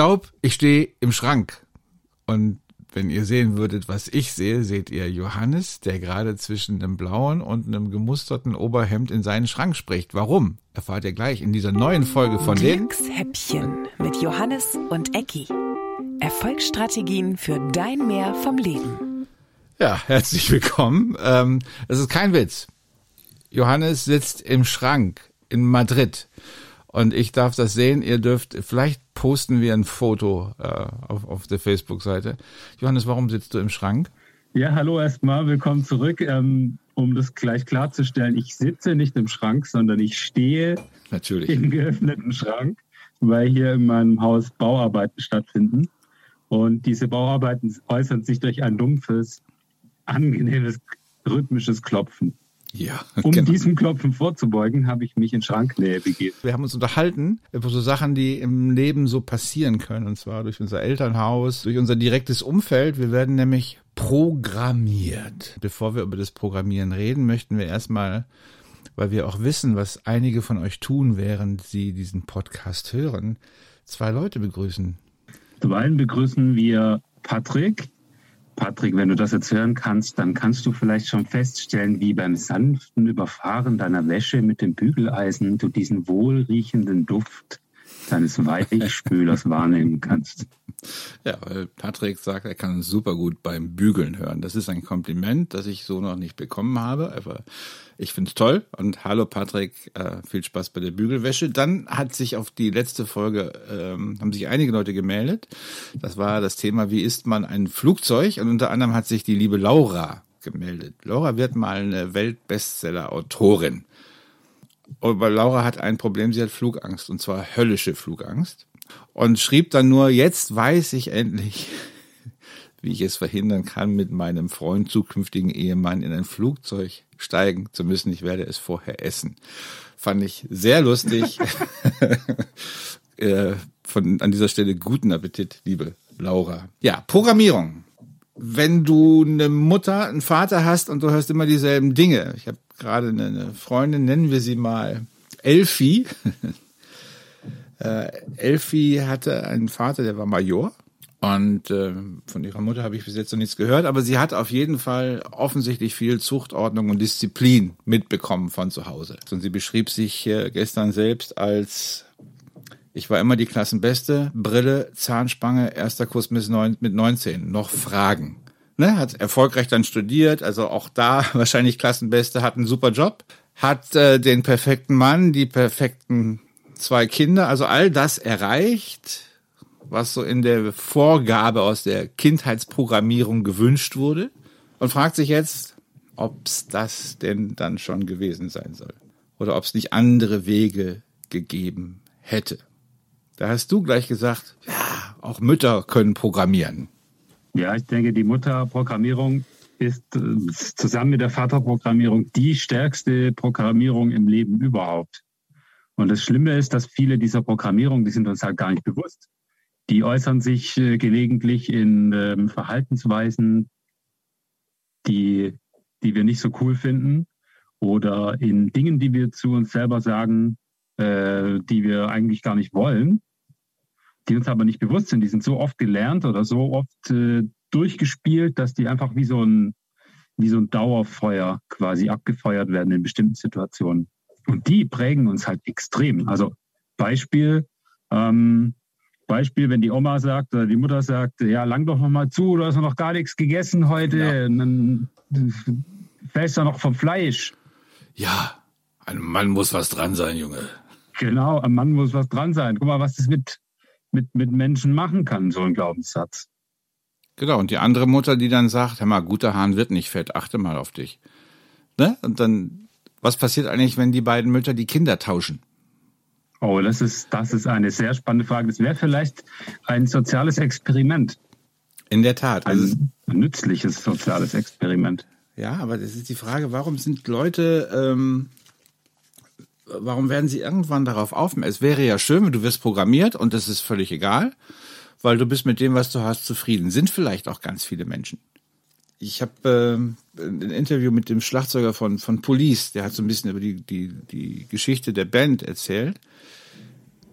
glaube, ich stehe im Schrank. Und wenn ihr sehen würdet, was ich sehe, seht ihr Johannes, der gerade zwischen einem blauen und einem gemusterten Oberhemd in seinen Schrank spricht. Warum? Erfahrt ihr gleich in dieser neuen Folge von den Glückshäppchen mit Johannes und Ecki. Erfolgsstrategien für dein Mehr vom Leben. Ja, herzlich willkommen. Ähm, das ist kein Witz. Johannes sitzt im Schrank in Madrid und ich darf das sehen. Ihr dürft, vielleicht posten wir ein Foto äh, auf, auf der Facebook-Seite. Johannes, warum sitzt du im Schrank? Ja, hallo erstmal, willkommen zurück. Ähm, um das gleich klarzustellen, ich sitze nicht im Schrank, sondern ich stehe Natürlich. im geöffneten Schrank, weil hier in meinem Haus Bauarbeiten stattfinden. Und diese Bauarbeiten äußern sich durch ein dumpfes, angenehmes, rhythmisches Klopfen. Ja, Um genau. diesem Klopfen vorzubeugen, habe ich mich in Schranknähe begeben. Wir haben uns unterhalten über so Sachen, die im Leben so passieren können. Und zwar durch unser Elternhaus, durch unser direktes Umfeld. Wir werden nämlich programmiert. Bevor wir über das Programmieren reden, möchten wir erstmal, weil wir auch wissen, was einige von euch tun, während sie diesen Podcast hören, zwei Leute begrüßen. Zum einen begrüßen wir Patrick. Patrick, wenn du das jetzt hören kannst, dann kannst du vielleicht schon feststellen, wie beim sanften Überfahren deiner Wäsche mit dem Bügeleisen du diesen wohlriechenden Duft deines Weichspülers wahrnehmen kannst. Ja, weil Patrick sagt, er kann super gut beim Bügeln hören. Das ist ein Kompliment, das ich so noch nicht bekommen habe, aber ich finde es toll. Und hallo Patrick, äh, viel Spaß bei der Bügelwäsche. Dann hat sich auf die letzte Folge, ähm, haben sich einige Leute gemeldet. Das war das Thema, wie isst man ein Flugzeug? Und unter anderem hat sich die liebe Laura gemeldet. Laura wird mal eine Weltbestseller-Autorin. Aber Laura hat ein Problem, sie hat Flugangst, und zwar höllische Flugangst. Und schrieb dann nur, jetzt weiß ich endlich, wie ich es verhindern kann, mit meinem Freund, zukünftigen Ehemann in ein Flugzeug steigen zu müssen. Ich werde es vorher essen. Fand ich sehr lustig. Äh, Von, an dieser Stelle guten Appetit, liebe Laura. Ja, Programmierung. Wenn du eine Mutter, einen Vater hast und du hörst immer dieselben Dinge. Ich habe gerade eine, Freundin, nennen wir sie mal Elfi. Äh, Elfi hatte einen Vater, der war Major. Und äh, von ihrer Mutter habe ich bis jetzt noch nichts gehört, aber sie hat auf jeden Fall offensichtlich viel Zuchtordnung und Disziplin mitbekommen von zu Hause. Und sie beschrieb sich äh, gestern selbst als ich war immer die Klassenbeste, Brille, Zahnspange, erster Kurs mit 19, noch Fragen. Ne, hat erfolgreich dann studiert, also auch da wahrscheinlich Klassenbeste, hat einen super Job, hat äh, den perfekten Mann, die perfekten zwei Kinder, also all das erreicht, was so in der Vorgabe aus der Kindheitsprogrammierung gewünscht wurde und fragt sich jetzt, ob's das denn dann schon gewesen sein soll oder ob es nicht andere Wege gegeben hätte. Da hast du gleich gesagt, ja, auch Mütter können programmieren. Ja, ich denke, die Mutterprogrammierung ist äh, zusammen mit der Vaterprogrammierung die stärkste Programmierung im Leben überhaupt. Und das Schlimme ist, dass viele dieser Programmierungen, die sind uns halt gar nicht bewusst. Die äußern sich äh, gelegentlich in ähm, Verhaltensweisen, die, die wir nicht so cool finden oder in Dingen, die wir zu uns selber sagen, äh, die wir eigentlich gar nicht wollen, die uns aber nicht bewusst sind. Die sind so oft gelernt oder so oft äh, durchgespielt, dass die einfach wie so ein wie so ein Dauerfeuer quasi abgefeuert werden in bestimmten Situationen. Und die prägen uns halt extrem. Also Beispiel, ähm, Beispiel, wenn die Oma sagt oder die Mutter sagt, ja, lang doch noch mal zu, du hast noch gar nichts gegessen heute, Ja. dann fällst du noch vom Fleisch. Ja, ein Mann muss was dran sein, Junge. Genau, am Mann muss was dran sein. Guck mal, was das mit, mit, mit Menschen machen kann, so ein Glaubenssatz. Genau, und die andere Mutter, die dann sagt, hör mal, guter Hahn wird nicht fett, achte mal auf dich. Ne? Und dann, was passiert eigentlich, wenn die beiden Mütter die Kinder tauschen? Oh, das ist, das ist eine sehr spannende Frage. Das wäre vielleicht ein soziales Experiment. In der Tat. Also, Ein nützliches soziales Experiment. ja, aber das ist die Frage, warum sind Leute, ähm, warum werden sie irgendwann darauf aufmerksam? Es wäre ja schön, wenn du wirst programmiert und das ist völlig egal, weil du bist mit dem, was du hast, zufrieden. Sind vielleicht auch ganz viele Menschen. Ich habe ähm, ein Interview mit dem Schlagzeuger von, von Police, der hat so ein bisschen über die, die, die Geschichte der Band erzählt.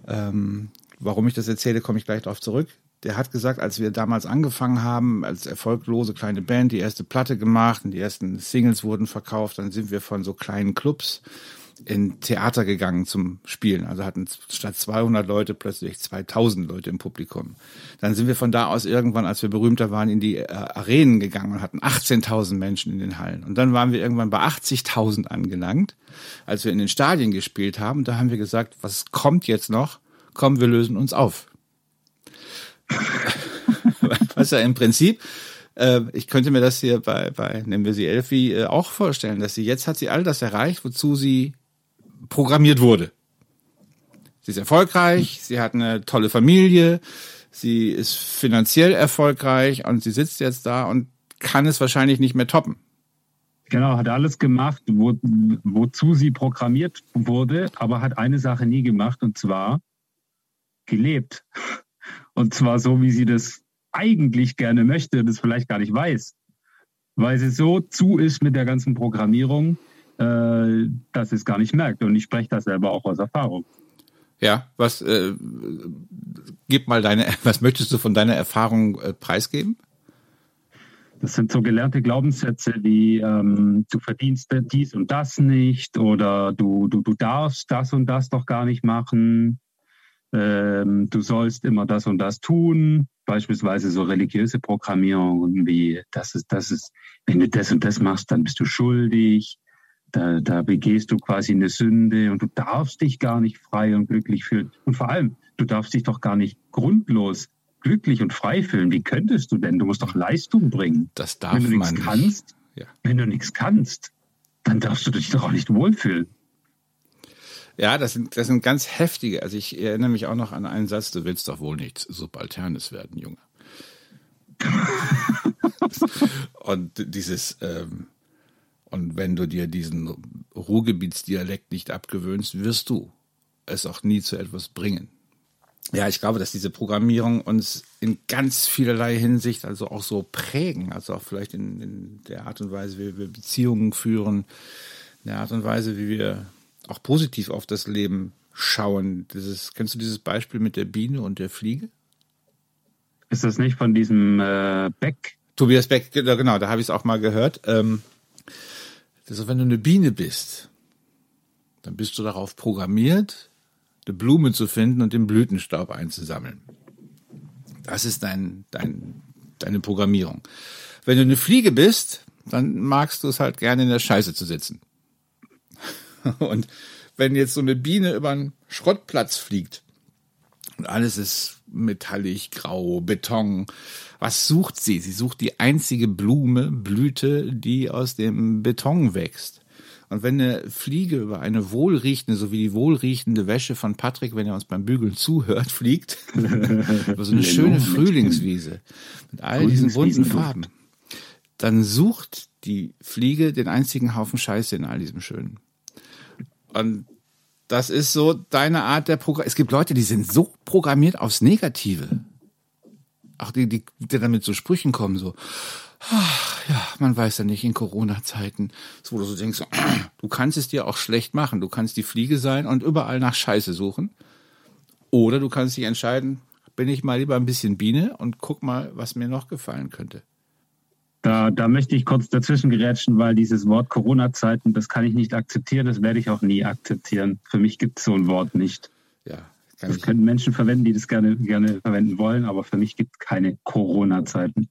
Ähm, warum ich das erzähle, komme ich gleich darauf zurück. Der hat gesagt, als wir damals angefangen haben, als erfolglose kleine Band, die erste Platte gemacht und die ersten Singles wurden verkauft, dann sind wir von so kleinen Clubs in Theater gegangen zum Spielen. Also hatten statt 200 Leute plötzlich 2000 Leute im Publikum. Dann sind wir von da aus irgendwann, als wir berühmter waren, in die äh, Arenen gegangen und hatten 18.000 Menschen in den Hallen. Und dann waren wir irgendwann bei 80.000 angelangt, als wir in den Stadien gespielt haben. Da haben wir gesagt, was kommt jetzt noch? Komm, wir lösen uns auf. was ja im Prinzip äh, ich könnte mir das hier bei, bei nennen wir sie Elfi, äh, auch vorstellen, dass sie jetzt hat sie all das erreicht, wozu sie programmiert wurde. Sie ist erfolgreich, sie hat eine tolle Familie, sie ist finanziell erfolgreich und sie sitzt jetzt da und kann es wahrscheinlich nicht mehr toppen. Genau, hat alles gemacht, wo, wozu sie programmiert wurde, aber hat eine Sache nie gemacht und zwar gelebt. Und zwar so, wie sie das eigentlich gerne möchte und es vielleicht gar nicht weiß. Weil sie so zu ist mit der ganzen Programmierung, äh, dass es gar nicht merkt. Und ich spreche das selber auch aus Erfahrung. Ja, was äh, gib mal deine, was möchtest du von deiner Erfahrung äh, preisgeben? Das sind so gelernte Glaubenssätze wie ähm, du verdienst dies und das nicht oder du, du, du darfst das und das doch gar nicht machen. Ähm, du sollst immer das und das tun. Beispielsweise so religiöse Programmierungen wie das ist, das ist, wenn du das und das machst, dann bist du schuldig. Da, da begehst du quasi eine Sünde und du darfst dich gar nicht frei und glücklich fühlen. Und vor allem, du darfst dich doch gar nicht grundlos glücklich und frei fühlen. Wie könntest du denn? Du musst doch Leistung bringen. Das darf wenn du nichts kannst, Ja. wenn du nichts kannst, dann darfst du dich doch auch nicht wohlfühlen. Ja, das sind, das sind ganz heftige. Also ich erinnere mich auch noch an einen Satz, du willst doch wohl nicht Subalternes werden, Junge. und dieses, ähm, und wenn du dir diesen Ruhrgebietsdialekt nicht abgewöhnst, wirst du es auch nie zu etwas bringen. Ja, ich glaube, dass diese Programmierung uns in ganz vielerlei Hinsicht also auch so prägen, also auch vielleicht in, in der Art und Weise, wie wir Beziehungen führen, in der Art und Weise, wie wir auch positiv auf das Leben schauen. Dieses, kennst du dieses Beispiel mit der Biene und der Fliege? Ist das nicht von diesem äh, Beck? Tobias Beck, genau, da habe ich es auch mal gehört. Ähm, das ist, wenn du eine Biene bist, dann bist du darauf programmiert, eine Blume zu finden und den Blütenstaub einzusammeln. Das ist dein, dein, deine Programmierung. Wenn du eine Fliege bist, dann magst du es halt gerne in der Scheiße zu sitzen. Und wenn jetzt so eine Biene über einen Schrottplatz fliegt und alles ist metallig, grau, Beton, was sucht sie? Sie sucht die einzige Blume, Blüte, die aus dem Beton wächst. Und wenn eine Fliege über eine wohlriechende, so wie die wohlriechende Wäsche von Patrick, wenn er uns beim Bügeln zuhört, fliegt, über so eine schöne Frühlingswiese mit all diesen bunten Farben, dann sucht die Fliege den einzigen Haufen Scheiße in all diesem Schönen. Und das ist so deine Art der Programm. Es gibt Leute, die sind so programmiert aufs Negative. Auch die, die, die dann mit so Sprüchen kommen, so, ach, ja, man weiß ja nicht in Corona-Zeiten, wo du so denkst, du kannst es dir auch schlecht machen. Du kannst die Fliege sein und überall nach Scheiße suchen. Oder du kannst dich entscheiden, bin ich mal lieber ein bisschen Biene und guck mal, was mir noch gefallen könnte. Da, da möchte ich kurz dazwischen gerätschen, weil dieses Wort Corona-Zeiten, das kann ich nicht akzeptieren, das werde ich auch nie akzeptieren. Für mich gibt es so ein Wort nicht. Ja, kann das ich. können Menschen verwenden, die das gerne, gerne verwenden wollen, aber für mich gibt es keine Corona-Zeiten.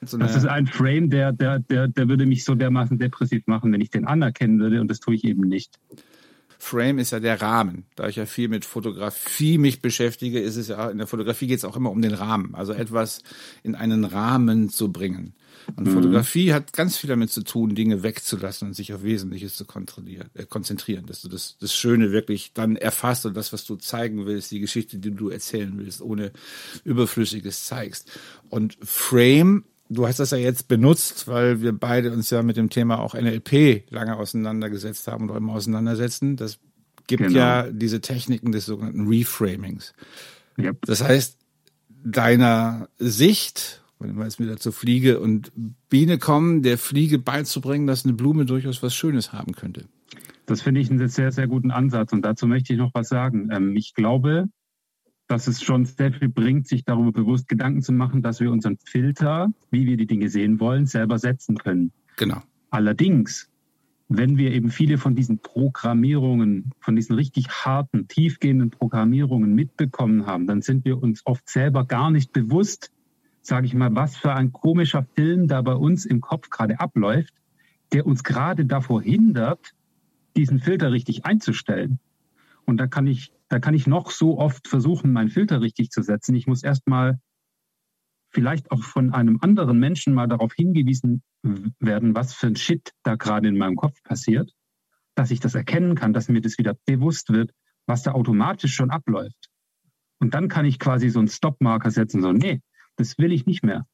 So das ist ein Frame, der, der, der, der würde mich so dermaßen depressiv machen, wenn ich den anerkennen würde, und das tue ich eben nicht. Frame ist ja der Rahmen. Da ich ja viel mit Fotografie mich beschäftige, ist es ja, in der Fotografie geht es auch immer um den Rahmen. Also etwas in einen Rahmen zu bringen. Und mhm. Fotografie hat ganz viel damit zu tun, Dinge wegzulassen und sich auf Wesentliches zu äh, konzentrieren, dass du das, das Schöne wirklich dann erfasst und das, was du zeigen willst, die Geschichte, die du erzählen willst, ohne Überflüssiges zeigst. Und Frame du hast das ja jetzt benutzt, weil wir beide uns ja mit dem Thema auch NLP lange auseinandergesetzt haben und auch immer auseinandersetzen. Das gibt genau. ja diese Techniken des sogenannten Reframings. Yep. Das heißt, deiner Sicht wenn wir jetzt wieder zur Fliege und Biene kommen, der Fliege beizubringen, dass eine Blume durchaus was Schönes haben könnte. Das finde ich einen sehr, sehr guten Ansatz und dazu möchte ich noch was sagen. Ähm, ich glaube, dass es schon sehr viel bringt, sich darüber bewusst Gedanken zu machen, dass wir unseren Filter, wie wir die Dinge sehen wollen, selber setzen können. Genau. Allerdings, wenn wir eben viele von diesen Programmierungen, von diesen richtig harten, tiefgehenden Programmierungen mitbekommen haben, dann sind wir uns oft selber gar nicht bewusst, sage ich mal, was für ein komischer Film da bei uns im Kopf gerade abläuft, der uns gerade davor hindert, diesen Filter richtig einzustellen. Und da kann ich da kann ich noch so oft versuchen, meinen Filter richtig zu setzen. Ich muss erstmal vielleicht auch von einem anderen Menschen mal darauf hingewiesen werden, was für ein Shit da gerade in meinem Kopf passiert, dass ich das erkennen kann, dass mir das wieder bewusst wird, was da automatisch schon abläuft. Und dann kann ich quasi so einen Stop-Marker setzen, so, nee, das will ich nicht mehr.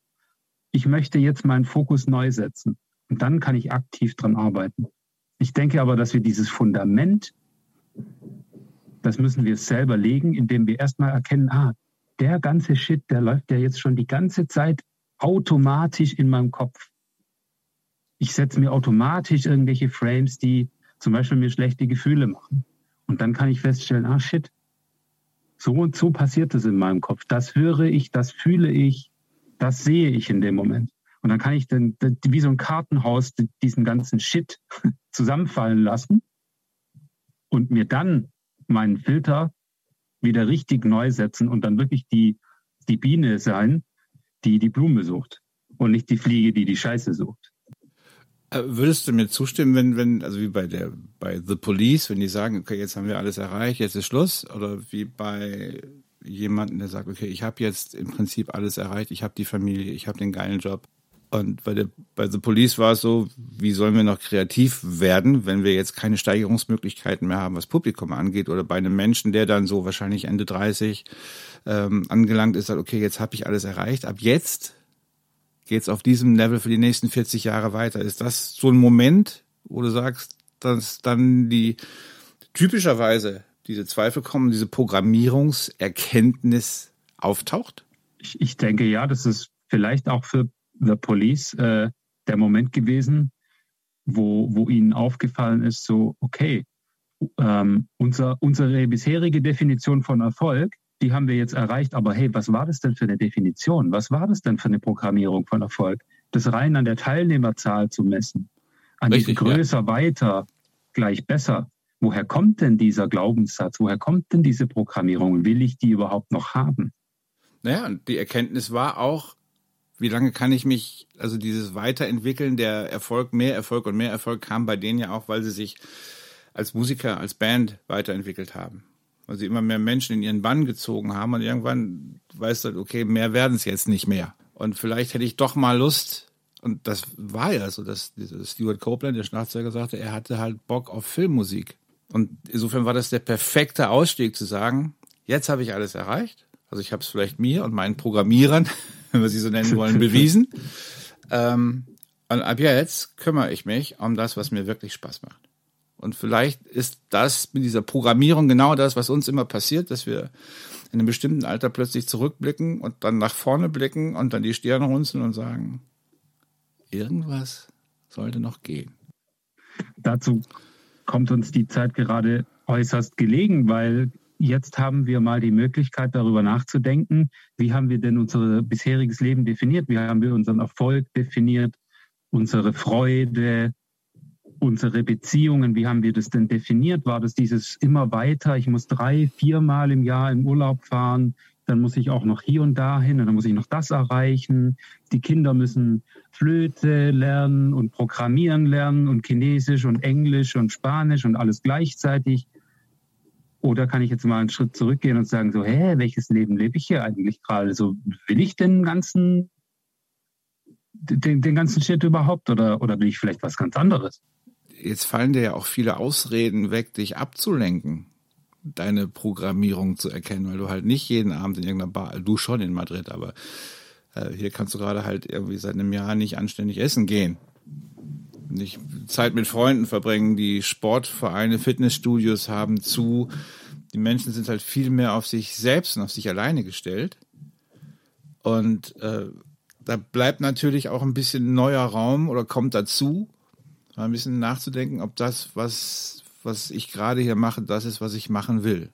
Ich möchte jetzt meinen Fokus neu setzen. Und dann kann ich aktiv dran arbeiten. Ich denke aber, dass wir dieses Fundament das müssen wir selber legen, indem wir erstmal erkennen, ah, der ganze Shit, der läuft ja jetzt schon die ganze Zeit automatisch in meinem Kopf. Ich setze mir automatisch irgendwelche Frames, die zum Beispiel mir schlechte Gefühle machen. Und dann kann ich feststellen, ah shit, so und so passiert es in meinem Kopf. Das höre ich, das fühle ich, das sehe ich in dem Moment. Und dann kann ich dann wie so ein Kartenhaus diesen ganzen Shit zusammenfallen lassen und mir dann meinen Filter wieder richtig neu setzen und dann wirklich die, die Biene sein, die die Blume sucht und nicht die Fliege, die die Scheiße sucht. Äh, würdest du mir zustimmen, wenn, wenn, also wie bei der, bei The Police, wenn die sagen, okay, jetzt haben wir alles erreicht, jetzt ist Schluss, oder wie bei jemandem, der sagt, okay, ich habe jetzt im Prinzip alles erreicht, ich habe die Familie, ich habe den geilen Job, und bei, der, bei The Police war es so, wie sollen wir noch kreativ werden, wenn wir jetzt keine Steigerungsmöglichkeiten mehr haben, was Publikum angeht, oder bei einem Menschen, der dann so wahrscheinlich Ende 30 ähm, angelangt ist, sagt, okay, jetzt habe ich alles erreicht, ab jetzt geht es auf diesem Level für die nächsten 40 Jahre weiter. Ist das so ein Moment, wo du sagst, dass dann die typischerweise diese Zweifel kommen, diese Programmierungserkenntnis auftaucht? Ich, ich denke ja, das ist vielleicht auch für The Police äh, der Moment gewesen, wo, wo ihnen aufgefallen ist, so, okay, ähm, unser, unsere bisherige Definition von Erfolg, die haben wir jetzt erreicht, aber hey, was war das denn für eine Definition? Was war das denn für eine Programmierung von Erfolg? Das rein an der Teilnehmerzahl zu messen, an Richtig, größer, ja. weiter, gleich besser. Woher kommt denn dieser Glaubenssatz? Woher kommt denn diese Programmierung? Will ich die überhaupt noch haben? Naja, die Erkenntnis war auch, wie lange kann ich mich, also dieses Weiterentwickeln, der Erfolg, mehr Erfolg und mehr Erfolg kam bei denen ja auch, weil sie sich als Musiker, als Band weiterentwickelt haben. Weil sie immer mehr Menschen in ihren Bann gezogen haben und irgendwann weißt du, okay, mehr werden es jetzt nicht mehr. Und vielleicht hätte ich doch mal Lust, und das war ja so, dass Stuart Copeland, der Schlagzeuger, sagte, er hatte halt Bock auf Filmmusik. Und insofern war das der perfekte Ausstieg zu sagen, jetzt habe ich alles erreicht. Also ich habe es vielleicht mir und meinen Programmierern wenn wir sie so nennen wollen, bewiesen. Ähm, und ab jetzt kümmere ich mich um das, was mir wirklich Spaß macht. Und vielleicht ist das mit dieser Programmierung genau das, was uns immer passiert, dass wir in einem bestimmten Alter plötzlich zurückblicken und dann nach vorne blicken und dann die Stirne runzeln und sagen, irgendwas sollte noch gehen. Dazu kommt uns die Zeit gerade äußerst gelegen, weil jetzt haben wir mal die Möglichkeit, darüber nachzudenken, wie haben wir denn unser bisheriges Leben definiert, wie haben wir unseren Erfolg definiert, unsere Freude, unsere Beziehungen, wie haben wir das denn definiert? War das dieses immer weiter, ich muss drei, viermal im Jahr im Urlaub fahren, dann muss ich auch noch hier und da hin und dann muss ich noch das erreichen. Die Kinder müssen Flöte lernen und Programmieren lernen und Chinesisch und Englisch und Spanisch und alles gleichzeitig. Oder kann ich jetzt mal einen Schritt zurückgehen und sagen, so, hä, welches Leben lebe ich hier eigentlich gerade? So, will ich den ganzen, den, den ganzen Shit überhaupt oder, oder will ich vielleicht was ganz anderes? Jetzt fallen dir ja auch viele Ausreden weg, dich abzulenken, deine Programmierung zu erkennen, weil du halt nicht jeden Abend in irgendeiner Bar, du schon in Madrid, aber äh, hier kannst du gerade halt irgendwie seit einem Jahr nicht anständig essen gehen nicht Zeit mit Freunden verbringen, die Sportvereine, Fitnessstudios haben zu. Die Menschen sind halt viel mehr auf sich selbst und auf sich alleine gestellt. Und äh, da bleibt natürlich auch ein bisschen neuer Raum oder kommt dazu, ein bisschen nachzudenken, ob das, was, was ich gerade hier mache, das ist, was ich machen will.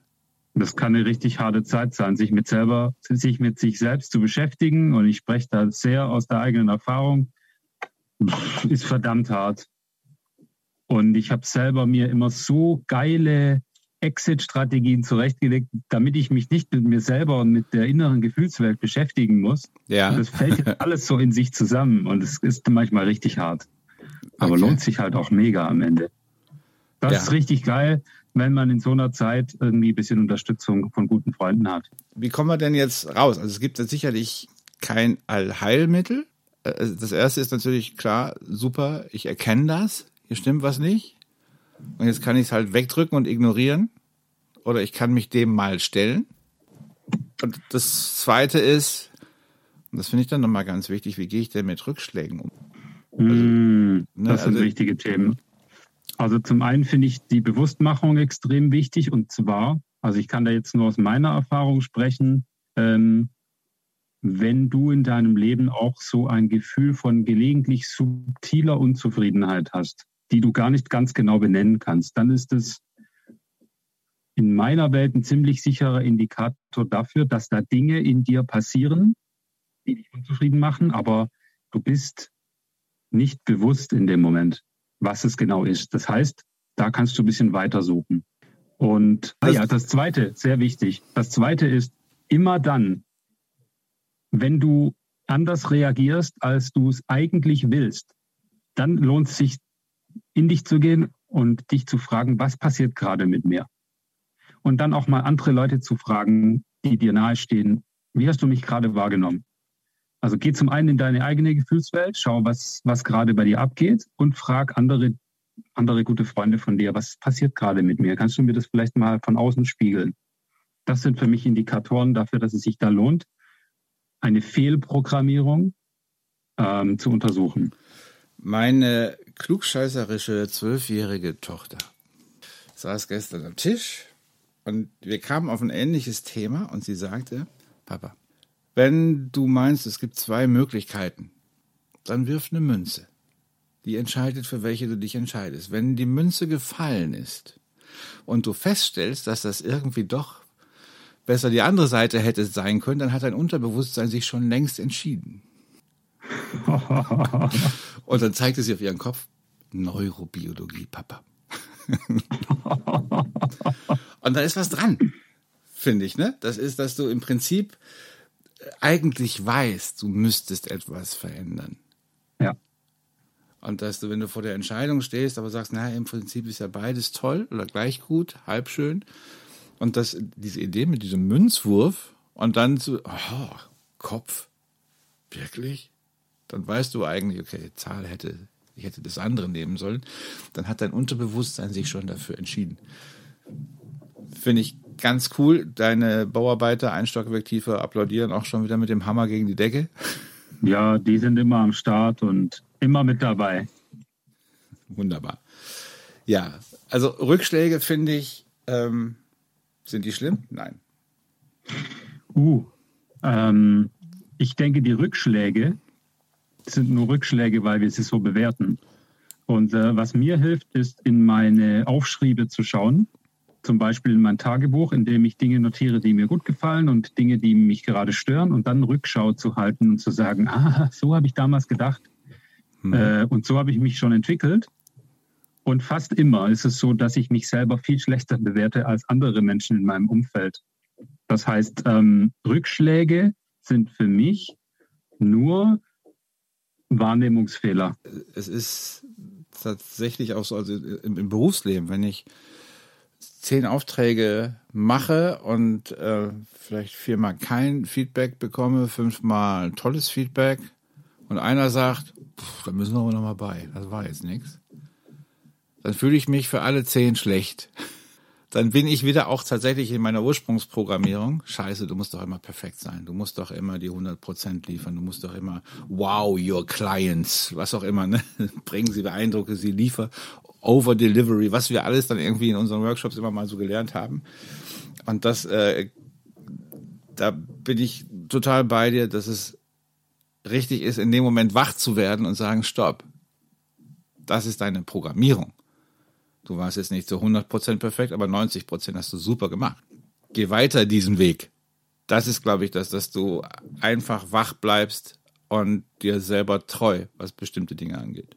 Das kann eine richtig harte Zeit sein, sich mit selber, sich mit sich selbst zu beschäftigen. Und ich spreche da sehr aus der eigenen Erfahrung. Ist verdammt hart. Und ich habe selber mir immer so geile Exit-Strategien zurechtgelegt, damit ich mich nicht mit mir selber und mit der inneren Gefühlswelt beschäftigen muss. Ja. Und das fällt jetzt alles so in sich zusammen und es ist manchmal richtig hart. Aber okay. lohnt sich halt auch mega am Ende. Das ja. ist richtig geil, wenn man in so einer Zeit irgendwie ein bisschen Unterstützung von guten Freunden hat. Wie kommen wir denn jetzt raus? Also es gibt ja sicherlich kein Allheilmittel. Äh, das erste ist natürlich klar, super, ich erkenne das, hier stimmt was nicht. Und jetzt kann ich es halt wegdrücken und ignorieren. Oder ich kann mich dem mal stellen. Und das zweite ist, und das finde ich dann nochmal ganz wichtig, wie gehe ich denn mit Rückschlägen um? Also, mm, das sind also, wichtige Themen. Also zum einen finde ich die Bewusstmachung extrem wichtig und zwar, also ich kann da jetzt nur aus meiner Erfahrung sprechen, ähm, wenn du in deinem Leben auch so ein Gefühl von gelegentlich subtiler Unzufriedenheit hast, die du gar nicht ganz genau benennen kannst, dann ist es in meiner Welt ein ziemlich sicherer Indikator dafür, dass da Dinge in dir passieren, die dich unzufrieden machen, aber du bist nicht bewusst in dem Moment, was es genau ist. Das heißt, da kannst du ein bisschen weiter suchen. Und ah ja, das zweite, sehr wichtig. Das zweite ist immer dann, wenn du anders reagierst, als du es eigentlich willst, dann lohnt es sich in dich zu gehen und dich zu fragen, was passiert gerade mit mir? Und dann auch mal andere Leute zu fragen, die dir nahestehen, wie hast du mich gerade wahrgenommen? Also geh zum einen in deine eigene Gefühlswelt, schau, was, was gerade bei dir abgeht und frag andere, andere gute Freunde von dir, was passiert gerade mit mir? Kannst du mir das vielleicht mal von außen spiegeln? Das sind für mich Indikatoren dafür, dass es sich da lohnt, eine Fehlprogrammierung ähm, zu untersuchen. Meine klugscheißerische zwölfjährige Tochter saß gestern am Tisch und wir kamen auf ein ähnliches Thema und sie sagte, Papa, wenn du meinst, es gibt zwei Möglichkeiten, dann wirf eine Münze. Die entscheidet, für welche du dich entscheidest. Wenn die Münze gefallen ist und du feststellst, dass das irgendwie doch besser die andere Seite hätte sein können, dann hat dein Unterbewusstsein sich schon längst entschieden. Und dann zeigte sie auf ihren Kopf Neurobiologie, Papa. Und da ist was dran, finde ich, ne? Das ist, dass du im Prinzip eigentlich weißt, du müsstest etwas verändern. Ja. Und dass du, wenn du vor der Entscheidung stehst, aber sagst, naja, im Prinzip ist ja beides toll oder gleich gut, halb schön. Und dass diese Idee mit diesem Münzwurf und dann zu, oh, Kopf, wirklich? dann weißt du eigentlich, okay, Zahl hätte, ich hätte das andere nehmen sollen. Dann hat dein Unterbewusstsein sich schon dafür entschieden. Finde ich ganz cool. Deine Bauarbeiter, Einstockobjektive applaudieren auch schon wieder mit dem Hammer gegen die Decke. Ja, die sind immer am Start und immer mit dabei. Wunderbar. Ja, also Rückschläge finde ich, ähm, sind die schlimm? Nein. Uh, ähm, ich denke, die Rückschläge sind nur Rückschläge, weil wir sie so bewerten. Und äh, was mir hilft, ist, in meine Aufschriebe zu schauen. Zum Beispiel in mein Tagebuch, in dem ich Dinge notiere, die mir gut gefallen und Dinge, die mich gerade stören und dann Rückschau zu halten und zu sagen, ah, so habe ich damals gedacht hm. äh, und so habe ich mich schon entwickelt. Und fast immer ist es so, dass ich mich selber viel schlechter bewerte als andere Menschen in meinem Umfeld. Das heißt, ähm, Rückschläge sind für mich nur Wahrnehmungsfehler. Es ist tatsächlich auch so, also im, im Berufsleben, wenn ich zehn Aufträge mache und äh, vielleicht viermal kein Feedback bekomme, fünfmal tolles Feedback und einer sagt, da müssen wir aber nochmal bei, das war jetzt nichts, dann fühle ich mich für alle zehn schlecht dann bin ich wieder auch tatsächlich in meiner Ursprungsprogrammierung. Scheiße, du musst doch immer perfekt sein. Du musst doch immer die 100% liefern. Du musst doch immer wow your clients, was auch immer, ne? Bringen sie, beeindrucke sie, liefer, over delivery, was wir alles dann irgendwie in unseren Workshops immer mal so gelernt haben. Und das, äh, da bin ich total bei dir, dass es richtig ist, in dem Moment wach zu werden und sagen, stopp. Das ist deine Programmierung. Du warst jetzt nicht zu 100% perfekt, aber 90% hast du super gemacht. geh weiter diesen Weg. Das ist, glaube ich, das, dass du einfach wach bleibst und dir selber treu, was bestimmte Dinge angeht.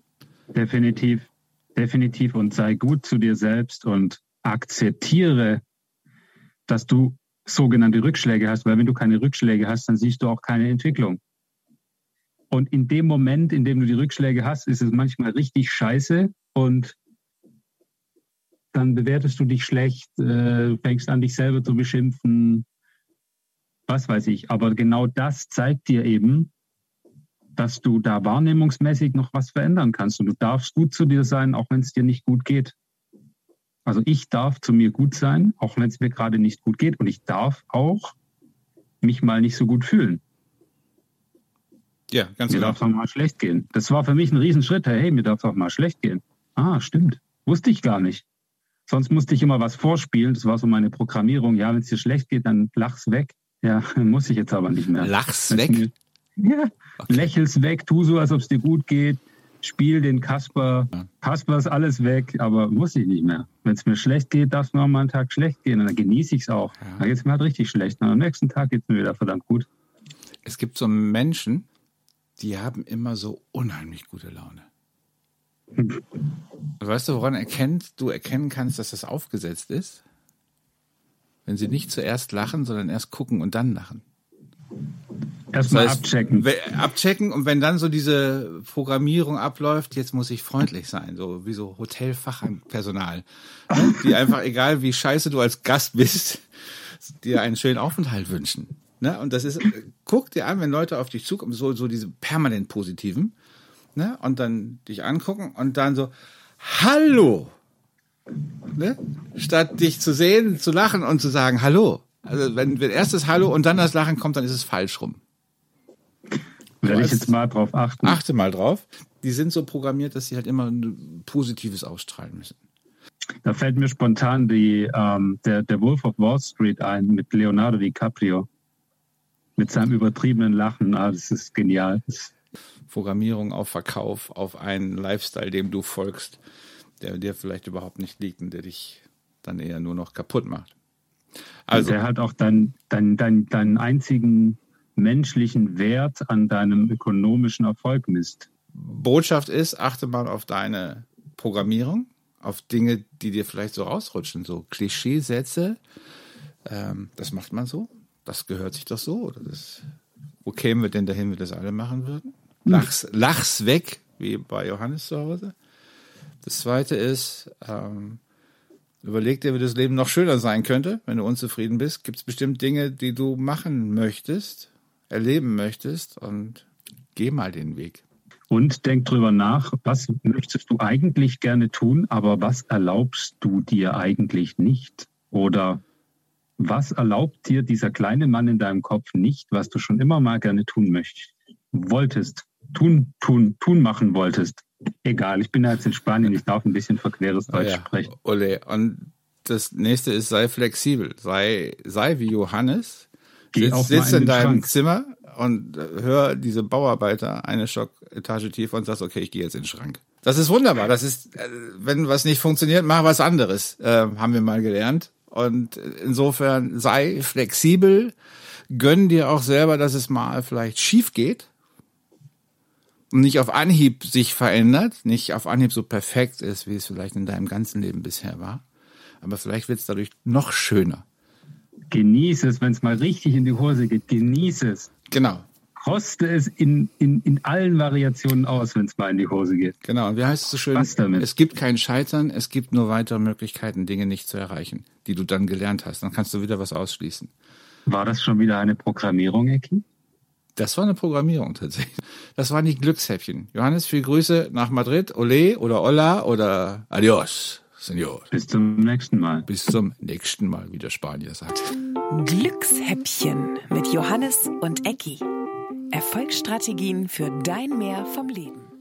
Definitiv, definitiv und sei gut zu dir selbst und akzeptiere, dass du sogenannte Rückschläge hast, weil wenn du keine Rückschläge hast, dann siehst du auch keine Entwicklung. Und in dem Moment, in dem du die Rückschläge hast, ist es manchmal richtig scheiße und dann bewertest du dich schlecht, äh, fängst an, dich selber zu beschimpfen, was weiß ich. Aber genau das zeigt dir eben, dass du da wahrnehmungsmäßig noch was verändern kannst. Und du darfst gut zu dir sein, auch wenn es dir nicht gut geht. Also ich darf zu mir gut sein, auch wenn es mir gerade nicht gut geht. Und ich darf auch mich mal nicht so gut fühlen. Ja, ganz mir genau. darf es auch mal schlecht gehen. Das war für mich ein Riesenschritt. Hey, mir darf es auch mal schlecht gehen. Ah, stimmt. Wusste ich gar nicht. Sonst musste ich immer was vorspielen. Das war so meine Programmierung. Ja, wenn es dir schlecht geht, dann lach's weg. Ja, muss ich jetzt aber nicht mehr. Lach's weg? Mir, ja, Okay. lächel's weg, tu so, als ob es dir gut geht. Spiel den Kasper. Kasper ist alles weg, aber muss ich nicht mehr. Wenn es mir schlecht geht, darf es mir auch mal einen Tag schlecht gehen. Und dann genieße ich es auch. Ja. Dann geht es mir halt richtig schlecht. Und am nächsten Tag geht es mir wieder verdammt gut. Es gibt so Menschen, die haben immer so unheimlich gute Laune. Weißt du, woran erkennt, du erkennen kannst, dass das aufgesetzt ist? Wenn sie nicht zuerst lachen, sondern erst gucken und dann lachen. Erstmal Das heißt, abchecken. Abchecken und wenn dann so diese Programmierung abläuft, jetzt muss ich freundlich sein, so wie so Hotelfachpersonal, ne? die einfach, egal wie scheiße du als Gast bist, dir einen schönen Aufenthalt wünschen. Ne? Und das ist, guck dir an, wenn Leute auf dich zukommen, so, so diese permanent positiven, ne? und dann dich angucken und dann so, Hallo! Ne? Statt dich zu sehen, zu lachen und zu sagen Hallo. Also wenn, wenn erst das Hallo und dann das Lachen kommt, dann ist es falsch rum. Werde ich weißt- jetzt mal drauf achten. Achte mal drauf. Die sind so programmiert, dass sie halt immer ein Positives ausstrahlen müssen. Da fällt mir spontan die, ähm, der, der Wolf of Wall Street ein mit Leonardo DiCaprio. Mit seinem übertriebenen Lachen. Ah, das ist genial. Das, Programmierung auf Verkauf, auf einen Lifestyle, dem du folgst, der dir vielleicht überhaupt nicht liegt und der dich dann eher nur noch kaputt macht. Also, der hat auch deinen dein, dein, deinen einzigen menschlichen Wert an deinem ökonomischen Erfolg misst. Botschaft ist, achte mal auf deine Programmierung, auf Dinge, die dir vielleicht so rausrutschen, so Klischeesätze. Ähm, das macht man so. Das gehört sich doch so. Oder das, wo kämen wir denn dahin, wenn wir das alle machen würden? Lach's, lach's weg, wie bei Johannes zu Hause. Das zweite ist, ähm, überleg dir, wie das Leben noch schöner sein könnte, wenn du unzufrieden bist. Gibt es bestimmt Dinge, die du machen möchtest, erleben möchtest und geh mal den Weg. Und denk drüber nach, was möchtest du eigentlich gerne tun, aber was erlaubst du dir eigentlich nicht? Oder was erlaubt dir dieser kleine Mann in deinem Kopf nicht, was du schon immer mal gerne tun möchtest? Wolltest, tun, tun, tun machen wolltest. Egal, ich bin ja jetzt in Spanien, ich darf ein bisschen verqueres Deutsch Ja, sprechen. Ole. Und das nächste ist, sei flexibel. Sei, sei wie Johannes. Geh Sitz, sitz in in deinem Schrank. Zimmer und hör diese Bauarbeiter eine Stocketage tiefer und sagst, okay, ich gehe jetzt in den Schrank. Das ist wunderbar. Das ist, äh, wenn was nicht funktioniert, mach was anderes. Äh, haben wir mal gelernt. Und insofern sei flexibel. Gönn dir auch selber, dass es mal vielleicht schief geht nicht auf Anhieb sich verändert, nicht auf Anhieb so perfekt ist, wie es vielleicht in deinem ganzen Leben bisher war. Aber vielleicht wird es dadurch noch schöner. Genieße es, wenn es mal richtig in die Hose geht. Genieße es. Genau, Koste es in, in, in allen Variationen aus, wenn es mal in die Hose geht. genau. Und wie heißt es so schön? Was damit? Es gibt kein Scheitern, es gibt nur weitere Möglichkeiten, Dinge nicht zu erreichen, die du dann gelernt hast. Dann kannst du wieder was ausschließen. War das schon wieder eine Programmierung, Ecki? Das war eine Programmierung tatsächlich. Das waren die Glückshäppchen. Johannes, viel Grüße nach Madrid. Ole oder Hola oder Adios, Senor. Bis zum nächsten Mal. Bis zum nächsten Mal, wie der Spanier sagt. Glückshäppchen mit Johannes und Ecki. Erfolgsstrategien für dein Mehr vom Leben.